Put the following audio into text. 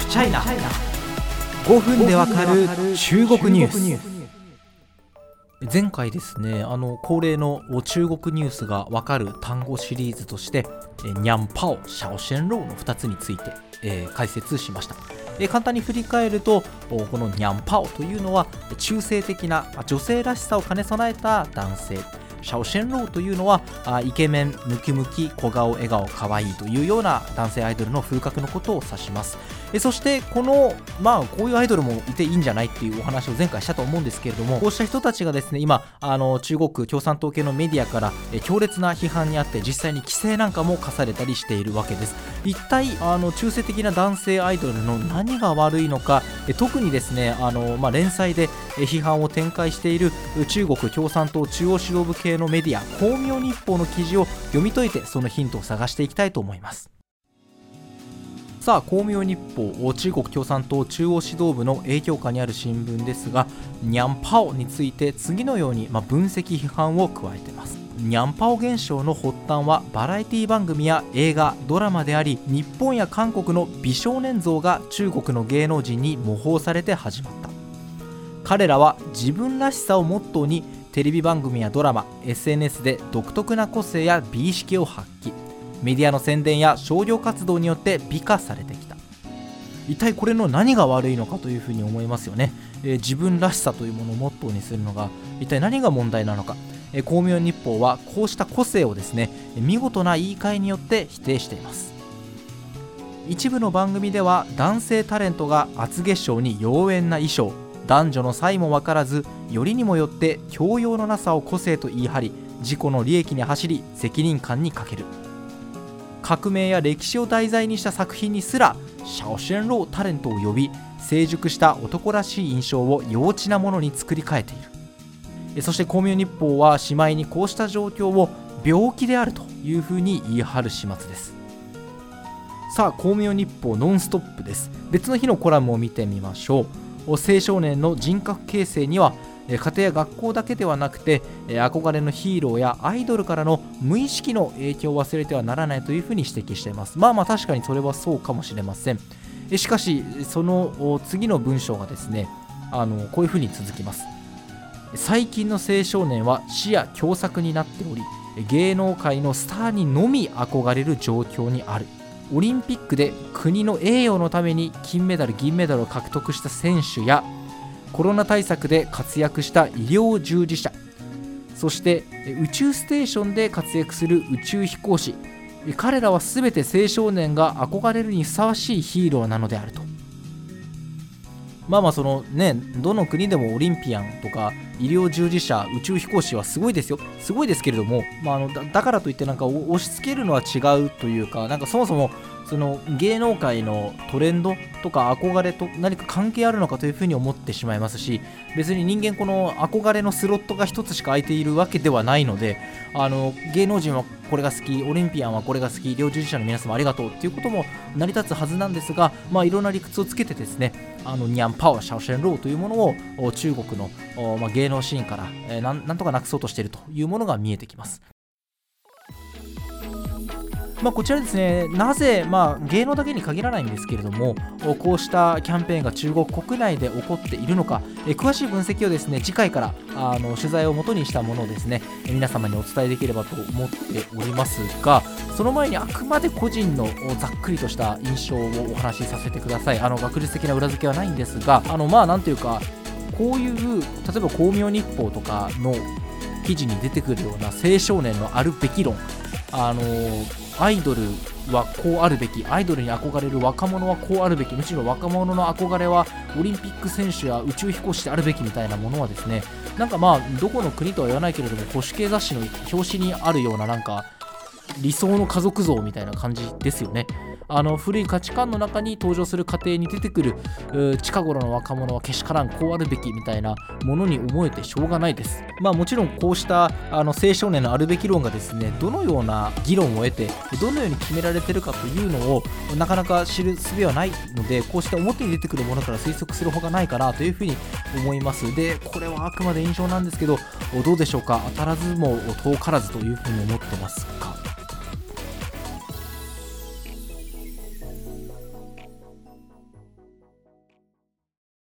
フチャイナ5分でわかる中国ニュース。前回ですねあの恒例の中国ニュースがわかる単語シリーズとしてニャンパオシャオシェンローの2つについて、えー、解説しました、えー、簡単に振り返るとこのニャンパオというのは中性的な女性らしさを兼ね備えた男性。シャオシェンローというのはイケメンムキムキ小顔笑顔可愛いというような男性アイドルの風格のことを指します。えそしてこのまあこういうアイドルもいていいんじゃないっていうお話を前回したと思うんですけれどもこうした人たちがですね今あの中国共産党系のメディアからえ強烈な批判にあって実際に規制なんかも課されたりしているわけです。一体あの中性的な男性アイドルの何が悪いのかえ特にですねあの、まあ、連載で批判を展開している中国共産党中央指導部系のメディア光明日報の記事を読み解いてそのヒントを探していきたいと思います。さあ光明日報中国共産党中央指導部の影響下にある新聞ですがニャンパオについて次のように、まあ、分析批判を加えています。ニャンパオ現象の発端はバラエティ番組や映画ドラマであり日本や韓国の美少年像が中国の芸能人に模倣されて始まった。彼らは自分らしさをモットーにテレビ番組やドラマ SNS で独特な個性や美意識を発揮。メディアの宣伝や商業活動によって美化されてきた。一体これの何が悪いのかというふうに思いますよね、えー、自分らしさというものをモットーにするのが一体何が問題なのか、えー、光明日報はこうした個性をですね見事な言い換えによって否定しています。一部の番組では男性タレントが厚化粧に妖艶な衣装男女の差異も分からずよりにもよって教養のなさを個性と言い張り自己の利益に走り責任感に欠ける。革命や歴史を題材にした作品にすらシャオシェンロータレントを呼び成熟した男らしい印象を幼稚なものに作り変えている。そして光明日報はしまいにこうした状況を病気であるというふうに言い張る始末です。さあ光明日報ノンストップです。別の日のコラムを見てみましょう。青少年の人格形成には家庭や学校だけではなくて憧れのヒーローやアイドルからの無意識の影響を忘れてはならないというふうに指摘しています。まあまあ確かにそれはそうかもしれません。しかしその次の文章がですねあのこういうふうに続きます。最近の青少年は視野狭窄になっており芸能界のスターにのみ憧れる状況にある。オリンピックで国の栄誉のために金メダル銀メダルを獲得した選手やコロナ対策で活躍した医療従事者。そして宇宙ステーションで活躍する宇宙飛行士。彼らは全て青少年が憧れるにふさわしいヒーローなのであると。まあまあそのねどの国でもオリンピアンとか医療従事者宇宙飛行士はすごいですよ。すごいですけれども、まあ、あのだからといってなんか押し付けるのは違うというかなんかそもそもその芸能界のトレンドとか憧れと何か関係あるのかというふうに思ってしまいますし別に人間この憧れのスロットが1つしか空いているわけではないのであの芸能人はこれが好きオリンピアンはこれが好き医療従事者の皆様ありがとうっていうことも成り立つはずなんですが、まあ、いろんな理屈をつけてですねあのニャンパワーシャオシェンローというものを中国の、まあ、芸能シーンから、えー、なんとかなくそうとしているというものが見えてきます。まあ、こちらですね、なぜ、まあ、芸能だけに限らないんですけれども、こうしたキャンペーンが中国国内で起こっているのか、え詳しい分析をですね次回からあの取材をもとにしたものをですね皆様にお伝えできればと思っておりますが、その前にあくまで個人のざっくりとした印象をお話しさせてください。あの学術的な裏付けはないんですが、あのまあなんというか、こういう例えば光明日報とかの記事に出てくるような青少年のあるべき論。あのアイドルはこうあるべき。アイドルに憧れる若者はこうあるべき。むしろ若者の憧れはオリンピック選手や宇宙飛行士であるべきみたいなものはですね。なんかまあどこの国とは言わないけれども保守系雑誌の表紙にあるようななんか理想の家族像みたいな感じですよね。あの古い価値観の中に登場する過程に出てくる近頃の若者はけしからんこうあるべきみたいなものに思えてしょうがないです。まあもちろんこうしたあの青少年のあるべき論がですねどのような議論を得てどのように決められてるかというのをなかなか知る術はないのでこうして表に出てくるものから推測するほかないかなというふうに思います。でこれはあくまで印象なんですけどどうでしょうか？当たらずも遠からずというふうに思ってますか？